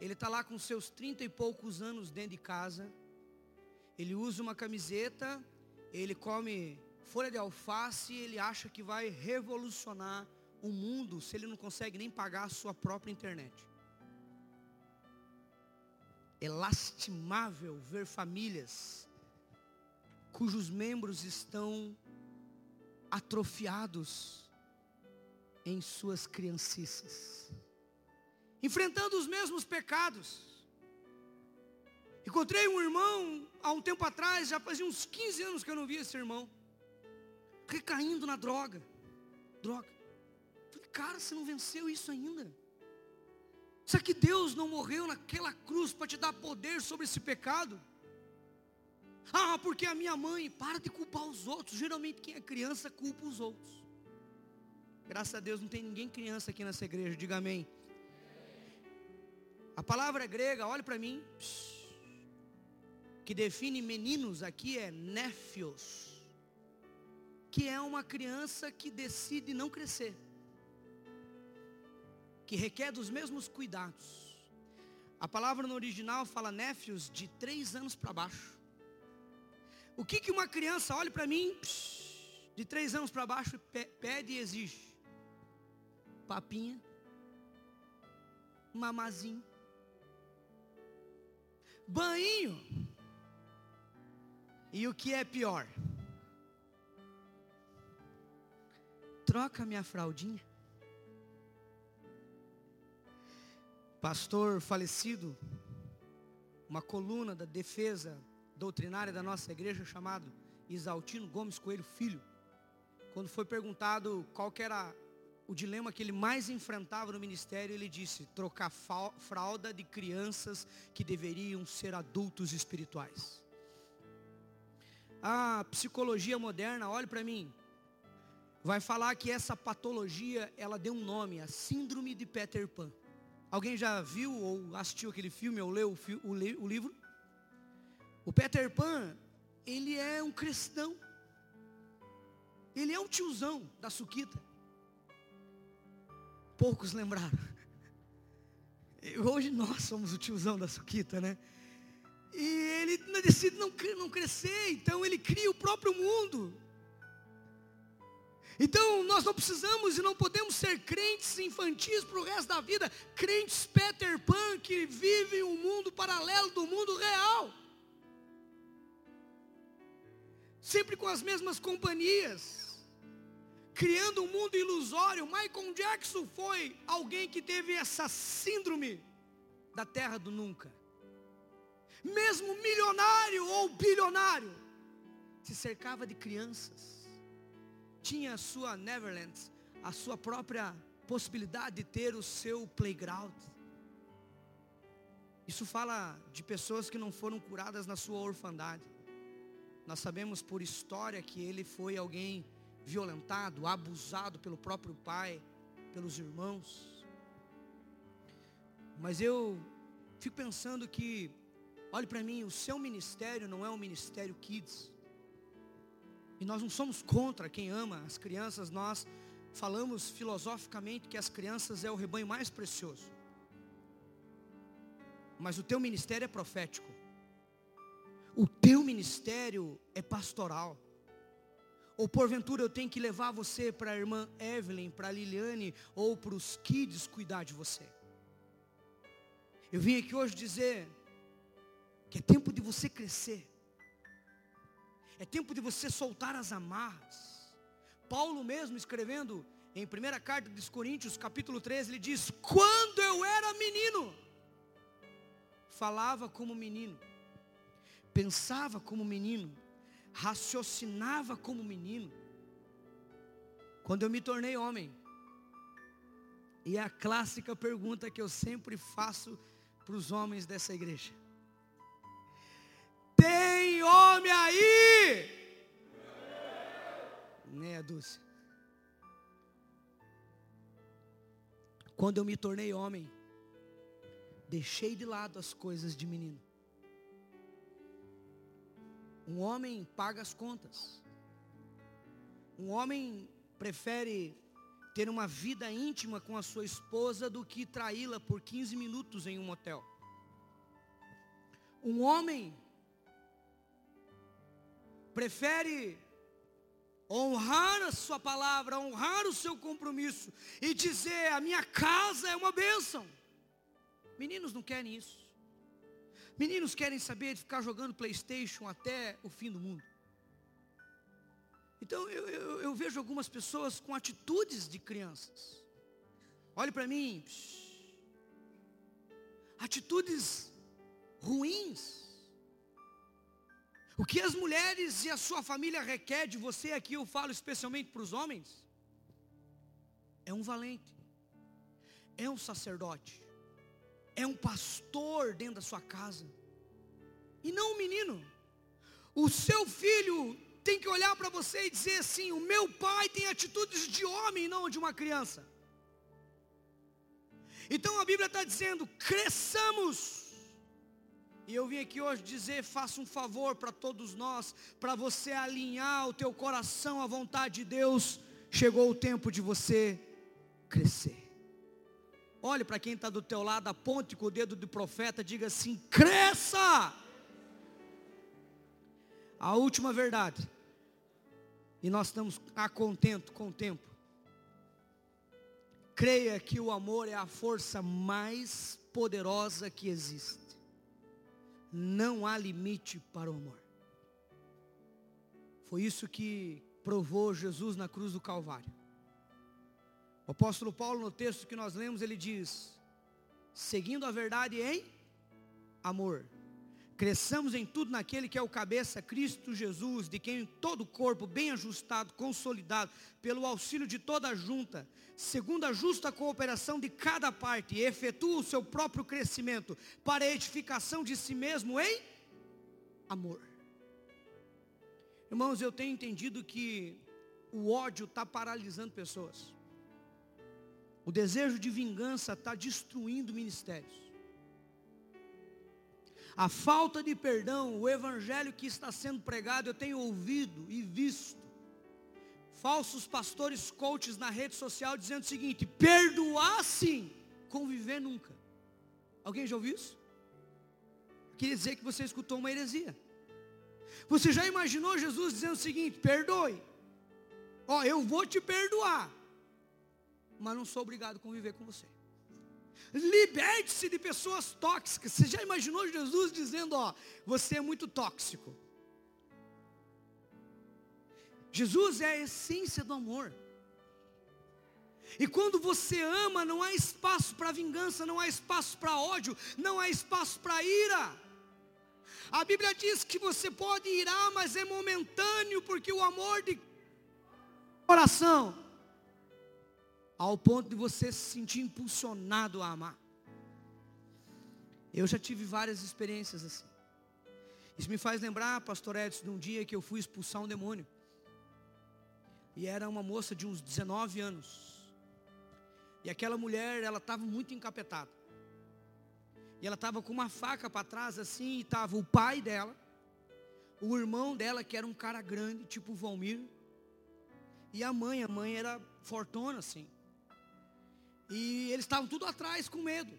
[SPEAKER 1] Ele está lá com seus trinta e poucos anos dentro de casa. Ele usa uma camiseta, ele come folha de alface, ele acha que vai revolucionar o mundo se ele não consegue nem pagar a sua própria internet. É lastimável ver famílias cujos membros estão atrofiados em suas criancices, enfrentando os mesmos pecados. Encontrei um irmão há um tempo atrás, já fazia uns 15 anos que eu não via esse irmão, recaindo na droga. Droga. Cara, você não venceu isso ainda. Será que Deus não morreu naquela cruz para te dar poder sobre esse pecado? Ah, porque a minha mãe, para de culpar os outros. Geralmente quem é criança culpa os outros. Graças a Deus não tem ninguém criança aqui nessa igreja, diga amém. A palavra grega, olhe para mim, que define meninos aqui é néfios, que é uma criança que decide não crescer que requer dos mesmos cuidados. A palavra no original fala néfios de três anos para baixo. O que, que uma criança, olhe para mim, de três anos para baixo, pede e exige? Papinha, mamazinho, banho. E o que é pior? Troca minha fraldinha. Pastor falecido, uma coluna da defesa doutrinária da nossa igreja chamado Isaltino Gomes Coelho Filho, quando foi perguntado qual era o dilema que ele mais enfrentava no ministério, ele disse: trocar fralda de crianças que deveriam ser adultos espirituais. A psicologia moderna, olhe para mim, vai falar que essa patologia, ela deu um nome, a síndrome de Peter Pan. Alguém já viu ou assistiu aquele filme ou leu o, o livro? O Peter Pan, ele é um cristão. Ele é um tiozão da Suquita. Poucos lembraram. [LAUGHS] Hoje nós somos o tiozão da Suquita, né? E ele decide não, não crescer, então ele cria o próprio mundo. Então nós não precisamos e não podemos ser crentes infantis para o resto da vida, crentes Peter Pan que vivem um mundo paralelo do mundo real. Sempre com as mesmas companhias, criando um mundo ilusório. Michael Jackson foi alguém que teve essa síndrome da terra do nunca. Mesmo milionário ou bilionário, se cercava de crianças tinha a sua Neverland, a sua própria possibilidade de ter o seu playground. Isso fala de pessoas que não foram curadas na sua orfandade. Nós sabemos por história que ele foi alguém violentado, abusado pelo próprio pai, pelos irmãos. Mas eu fico pensando que, olhe para mim, o seu ministério não é um ministério kids. E nós não somos contra quem ama as crianças, nós falamos filosoficamente que as crianças é o rebanho mais precioso. Mas o teu ministério é profético. O teu ministério é pastoral. Ou porventura eu tenho que levar você para a irmã Evelyn, para a Liliane ou para os kids cuidar de você. Eu vim aqui hoje dizer que é tempo de você crescer. É tempo de você soltar as amarras. Paulo mesmo escrevendo em primeira carta dos Coríntios, capítulo 13, ele diz: "Quando eu era menino, falava como menino, pensava como menino, raciocinava como menino. Quando eu me tornei homem, e é a clássica pergunta que eu sempre faço para os homens dessa igreja: Tem homem aí? Né, Dulce? Quando eu me tornei homem, deixei de lado as coisas de menino. Um homem paga as contas. Um homem prefere ter uma vida íntima com a sua esposa do que traí-la por 15 minutos em um motel. Um homem prefere honrar a sua palavra, honrar o seu compromisso e dizer: a minha casa é uma bênção. Meninos não querem isso. Meninos querem saber de ficar jogando Playstation até o fim do mundo. Então eu, eu, eu vejo algumas pessoas com atitudes de crianças. Olhe para mim. Atitudes ruins. O que as mulheres e a sua família requer de você, aqui eu falo especialmente para os homens, é um valente, é um sacerdote, é um pastor dentro da sua casa, e não um menino. O seu filho tem que olhar para você e dizer assim: o meu pai tem atitudes de homem, não de uma criança. Então a Bíblia está dizendo: cresçamos e eu vim aqui hoje dizer, faça um favor para todos nós, para você alinhar o teu coração à vontade de Deus. Chegou o tempo de você crescer. Olhe para quem está do teu lado, aponte com o dedo do profeta, diga assim: cresça. A última verdade. E nós estamos a contento com o tempo. Creia que o amor é a força mais poderosa que existe não há limite para o amor. Foi isso que provou Jesus na cruz do Calvário. O apóstolo Paulo, no texto que nós lemos, ele diz: seguindo a verdade em amor, cresçamos em tudo naquele que é o cabeça, Cristo Jesus, de quem todo o corpo, bem ajustado, consolidado, pelo auxílio de toda a junta, segundo a justa cooperação de cada parte, efetua o seu próprio crescimento para a edificação de si mesmo em amor. Irmãos, eu tenho entendido que o ódio está paralisando pessoas. O desejo de vingança está destruindo ministérios. A falta de perdão, o evangelho que está sendo pregado, eu tenho ouvido e visto falsos pastores coaches na rede social dizendo o seguinte: perdoar sim, conviver nunca. Alguém já ouviu isso? Queria dizer que você escutou uma heresia. Você já imaginou Jesus dizendo o seguinte: perdoe, ó, eu vou te perdoar, mas não sou obrigado a conviver com você. Liberte-se de pessoas tóxicas. Você já imaginou Jesus dizendo: Ó, você é muito tóxico. Jesus é a essência do amor. E quando você ama, não há espaço para vingança, não há espaço para ódio, não há espaço para ira. A Bíblia diz que você pode irar, mas é momentâneo, porque o amor de coração ao ponto de você se sentir impulsionado a amar. Eu já tive várias experiências assim. Isso me faz lembrar, pastor Edson, de um dia que eu fui expulsar um demônio. E era uma moça de uns 19 anos. E aquela mulher, ela estava muito encapetada. E ela estava com uma faca para trás assim, e estava o pai dela, o irmão dela, que era um cara grande, tipo Valmir, e a mãe, a mãe era fortona assim. E eles estavam tudo atrás com medo.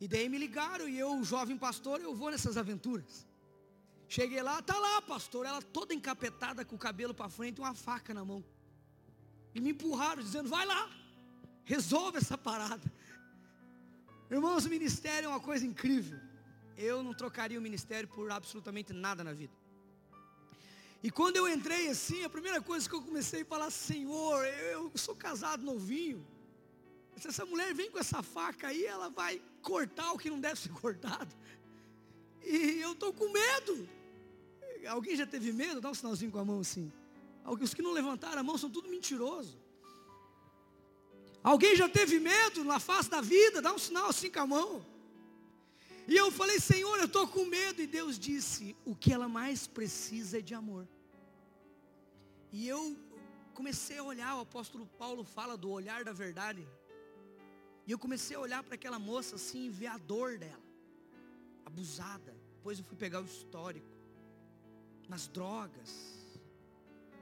[SPEAKER 1] E daí me ligaram e eu, jovem pastor, eu vou nessas aventuras. Cheguei lá, tá lá, pastor, ela toda encapetada com o cabelo para frente e uma faca na mão. E me empurraram dizendo: "Vai lá, resolve essa parada". Irmãos, o ministério é uma coisa incrível. Eu não trocaria o ministério por absolutamente nada na vida. E quando eu entrei assim, a primeira coisa que eu comecei a falar, Senhor, eu sou casado novinho. Se essa mulher vem com essa faca aí, ela vai cortar o que não deve ser [LAUGHS] cortado. E eu estou com medo. Alguém já teve medo? Dá um sinalzinho com a mão assim. Os que não levantaram a mão são tudo mentiroso. Alguém já teve medo na face da vida? Dá um sinal assim com a mão. E eu falei, Senhor, eu estou com medo. E Deus disse: o que ela mais precisa é de amor. E eu comecei a olhar, o apóstolo Paulo fala do olhar da verdade. E eu comecei a olhar para aquela moça assim e ver a dor dela, abusada. Depois eu fui pegar o histórico, nas drogas,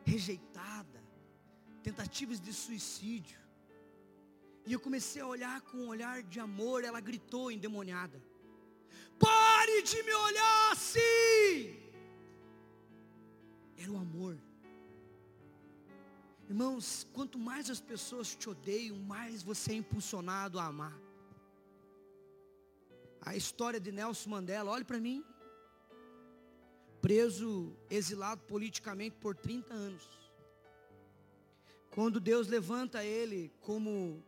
[SPEAKER 1] rejeitada, tentativas de suicídio. E eu comecei a olhar com um olhar de amor, ela gritou endemoniada. Pare de me olhar assim. Era o amor. Irmãos, quanto mais as pessoas te odeiam, mais você é impulsionado a amar. A história de Nelson Mandela, olhe para mim. Preso, exilado politicamente por 30 anos. Quando Deus levanta ele como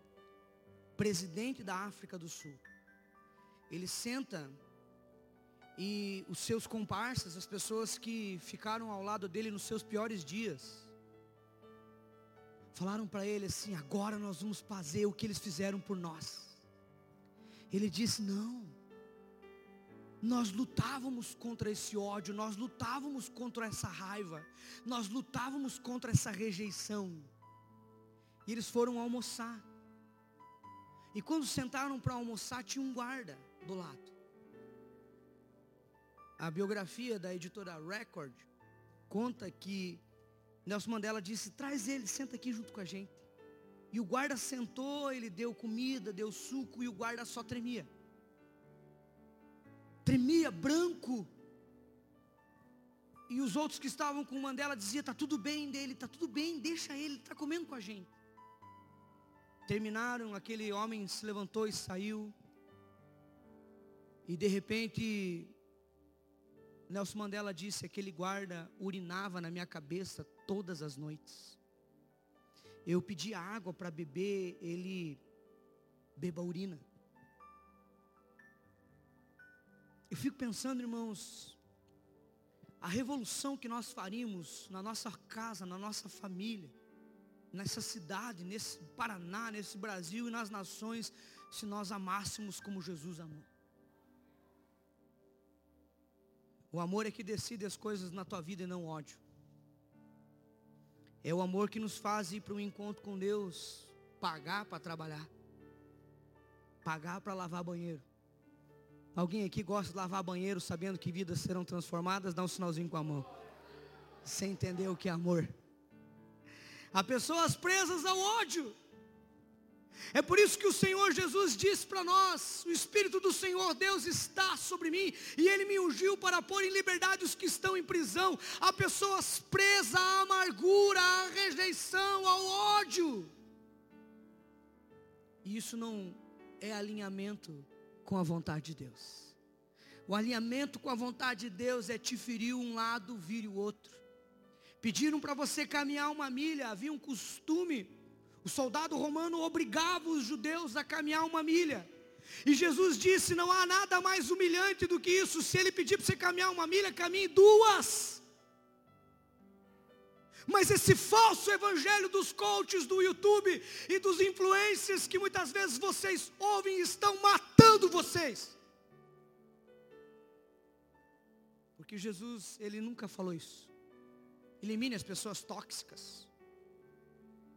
[SPEAKER 1] presidente da África do Sul, ele senta e os seus comparsas, as pessoas que ficaram ao lado dele nos seus piores dias, falaram para ele assim: agora nós vamos fazer o que eles fizeram por nós. Ele disse: não, nós lutávamos contra esse ódio, nós lutávamos contra essa raiva, nós lutávamos contra essa rejeição. E eles foram almoçar. E quando sentaram para almoçar, tinha um guarda do lado. A biografia da editora Record conta que Nelson Mandela disse: traz ele, senta aqui junto com a gente. E o guarda sentou, ele deu comida, deu suco e o guarda só tremia. Tremia branco. E os outros que estavam com o Mandela diziam: está tudo bem dele, está tudo bem, deixa ele, está comendo com a gente. Terminaram, aquele homem se levantou e saiu. E de repente, Nelson Mandela disse: aquele guarda urinava na minha cabeça todas as noites. Eu pedi água para beber, ele beba urina. Eu fico pensando, irmãos, a revolução que nós faríamos na nossa casa, na nossa família, nessa cidade, nesse Paraná, nesse Brasil e nas nações, se nós amássemos como Jesus amou. O amor é que decide as coisas na tua vida e não ódio. É o amor que nos faz ir para um encontro com Deus, pagar para trabalhar, pagar para lavar banheiro. Alguém aqui gosta de lavar banheiro sabendo que vidas serão transformadas? Dá um sinalzinho com a mão. Você entendeu o que é amor? Há pessoas presas ao ódio. É por isso que o Senhor Jesus disse para nós: o Espírito do Senhor Deus está sobre mim, e Ele me ungiu para pôr em liberdade os que estão em prisão. Há pessoas presas à amargura, à rejeição, ao ódio. E isso não é alinhamento com a vontade de Deus. O alinhamento com a vontade de Deus é te ferir um lado, vire o outro. Pediram para você caminhar uma milha, havia um costume o soldado romano obrigava os judeus a caminhar uma milha. E Jesus disse: Não há nada mais humilhante do que isso. Se ele pedir para você caminhar uma milha, caminhe duas. Mas esse falso evangelho dos coaches do YouTube e dos influencers que muitas vezes vocês ouvem estão matando vocês. Porque Jesus, ele nunca falou isso. Elimine as pessoas tóxicas.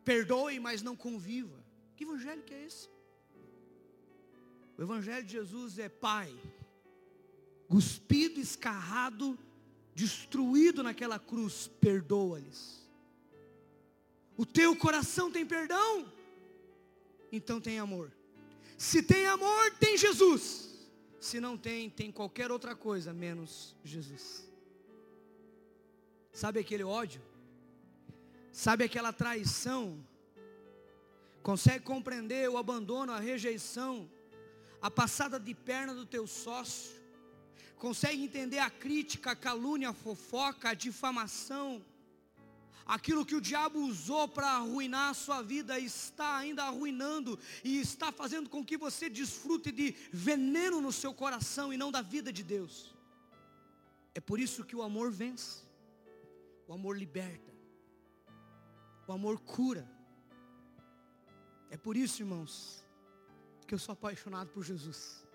[SPEAKER 1] Perdoe, mas não conviva. Que evangelho que é esse? O evangelho de Jesus é Pai, cuspido, escarrado, destruído naquela cruz, perdoa-lhes. O teu coração tem perdão? Então tem amor. Se tem amor, tem Jesus. Se não tem, tem qualquer outra coisa menos Jesus. Sabe aquele ódio? Sabe aquela traição? Consegue compreender o abandono, a rejeição, a passada de perna do teu sócio? Consegue entender a crítica, a calúnia, a fofoca, a difamação? Aquilo que o diabo usou para arruinar a sua vida está ainda arruinando e está fazendo com que você desfrute de veneno no seu coração e não da vida de Deus. É por isso que o amor vence. O amor liberta. Amor cura. É por isso, irmãos, que eu sou apaixonado por Jesus.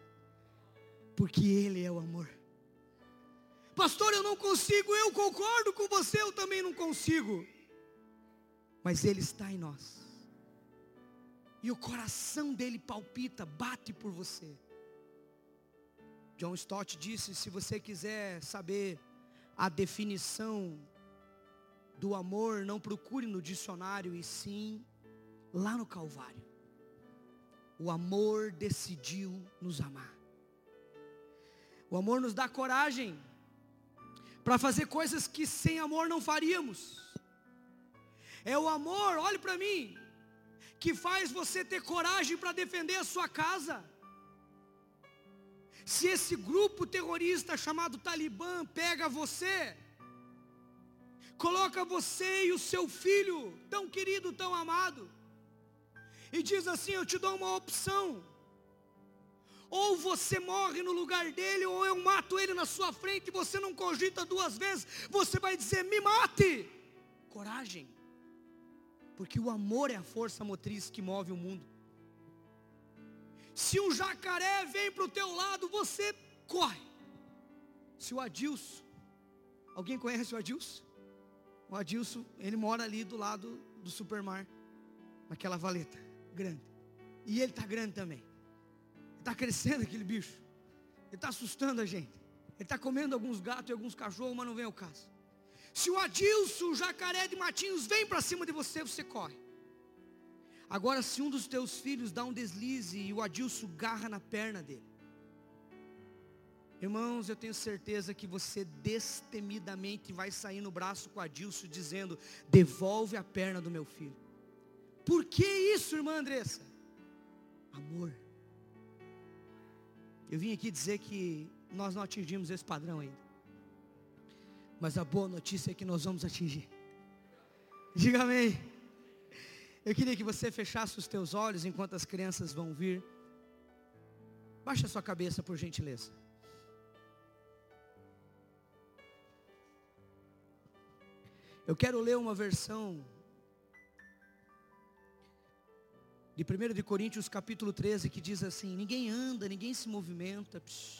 [SPEAKER 1] Porque Ele é o amor. Pastor, eu não consigo, eu concordo com você, eu também não consigo. Mas Ele está em nós. E o coração dele palpita, bate por você. John Stott disse: se você quiser saber a definição do amor, não procure no dicionário, e sim lá no Calvário. O amor decidiu nos amar. O amor nos dá coragem para fazer coisas que sem amor não faríamos. É o amor, olhe para mim, que faz você ter coragem para defender a sua casa. Se esse grupo terrorista chamado Talibã pega você, coloca você e o seu filho, tão querido, tão amado, e diz assim: Eu te dou uma opção. Ou você morre no lugar dele, ou eu mato ele na sua frente, você não cogita duas vezes, você vai dizer: me mate. Coragem, porque o amor é a força motriz que move o mundo. Se um jacaré vem para o teu lado, você corre. Se o Adilson, alguém conhece o Adilson? O Adilson, ele mora ali do lado do supermar, naquela valeta grande. E ele está grande também. Está crescendo aquele bicho. Ele está assustando a gente. Ele está comendo alguns gatos e alguns cachorros, mas não vem ao caso. Se o Adilson, o jacaré de Matinhos, vem para cima de você, você corre. Agora, se um dos teus filhos dá um deslize e o Adilson garra na perna dele, irmãos, eu tenho certeza que você destemidamente vai sair no braço com o Adilson dizendo: devolve a perna do meu filho. Por que isso, irmã Andressa? Amor. Eu vim aqui dizer que nós não atingimos esse padrão ainda. Mas a boa notícia é que nós vamos atingir. Diga amém. Eu queria que você fechasse os teus olhos enquanto as crianças vão vir. Baixe a sua cabeça, por gentileza. Eu quero ler uma versão de 1 de Coríntios capítulo 13, que diz assim: ninguém anda, ninguém se movimenta. Psh.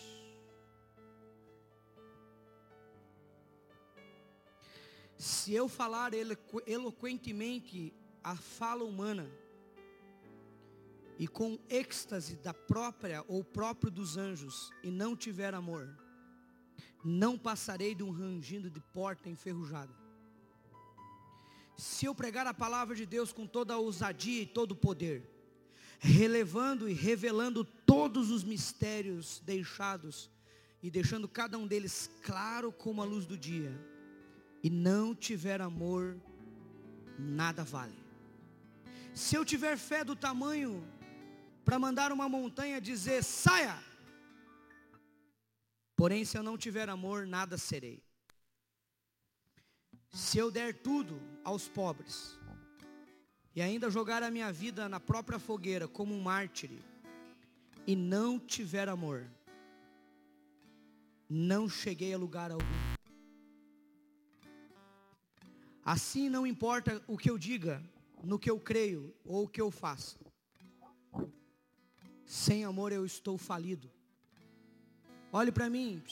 [SPEAKER 1] Se eu falar eloqu eloquentemente a fala humana, e com êxtase da própria ou próprio dos anjos, e não tiver amor, não passarei de um rangindo de porta enferrujada se eu pregar a palavra de Deus com toda a ousadia e todo o poder, relevando e revelando todos os mistérios deixados e deixando cada um deles claro como a luz do dia, e não tiver amor, nada vale. Se eu tiver fé do tamanho para mandar uma montanha dizer saia, porém se eu não tiver amor, nada serei. Se eu der tudo aos pobres, e ainda jogar a minha vida na própria fogueira como um mártir, e não tiver amor, não cheguei a lugar algum. Assim não importa o que eu diga, no que eu creio ou o que eu faço. Sem amor eu estou falido. Olhe para mim.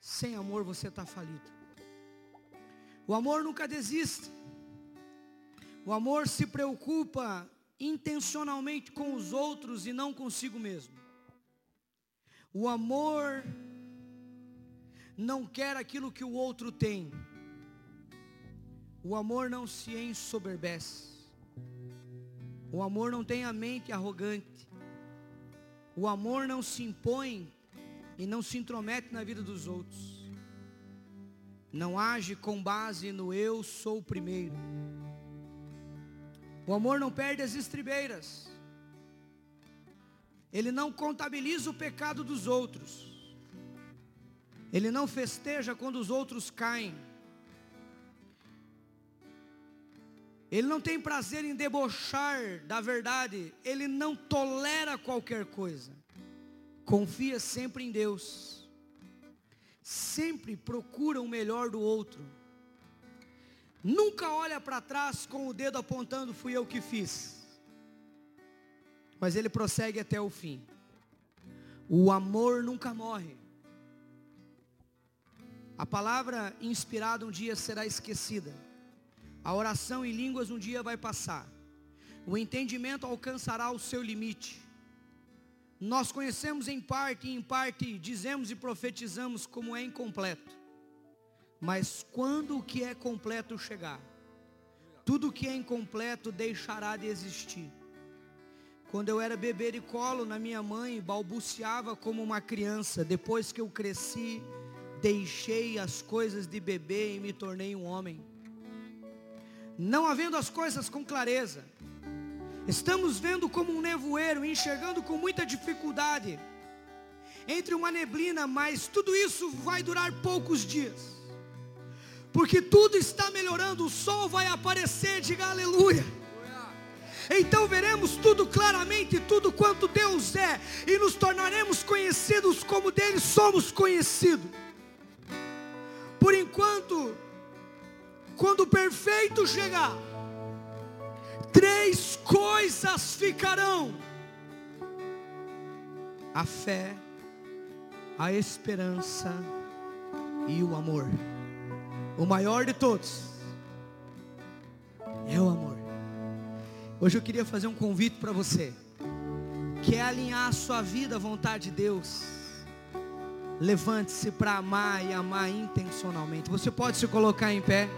[SPEAKER 1] Sem amor você está falido. O amor nunca desiste. O amor se preocupa intencionalmente com os outros e não consigo mesmo. O amor não quer aquilo que o outro tem. O amor não se ensoberbece. O amor não tem a mente arrogante. O amor não se impõe e não se intromete na vida dos outros. Não age com base no eu sou o primeiro. O amor não perde as estribeiras. Ele não contabiliza o pecado dos outros. Ele não festeja quando os outros caem. Ele não tem prazer em debochar da verdade. Ele não tolera qualquer coisa. Confia sempre em Deus. Sempre procura o melhor do outro. Nunca olha para trás com o dedo apontando, fui eu que fiz. Mas ele prossegue até o fim. O amor nunca morre. A palavra inspirada um dia será esquecida. A oração em línguas um dia vai passar. O entendimento alcançará o seu limite. Nós conhecemos em parte e em parte dizemos e profetizamos como é incompleto. Mas quando o que é completo chegar, tudo que é incompleto deixará de existir. Quando eu era bebê de colo na minha mãe, balbuciava como uma criança. Depois que eu cresci, deixei as coisas de bebê e me tornei um homem. Não havendo as coisas com clareza, estamos vendo como um nevoeiro, enxergando com muita dificuldade, entre uma neblina, mas tudo isso vai durar poucos dias, porque tudo está melhorando, o sol vai aparecer, diga aleluia. Então veremos tudo claramente, tudo quanto Deus é, e nos tornaremos conhecidos como dele somos conhecidos. Por enquanto, quando o perfeito chegar, três coisas ficarão: a fé, a esperança e o amor. O maior de todos é o amor. Hoje eu queria fazer um convite para você. Quer alinhar a sua vida à vontade de Deus? Levante-se para amar e amar intencionalmente. Você pode se colocar em pé.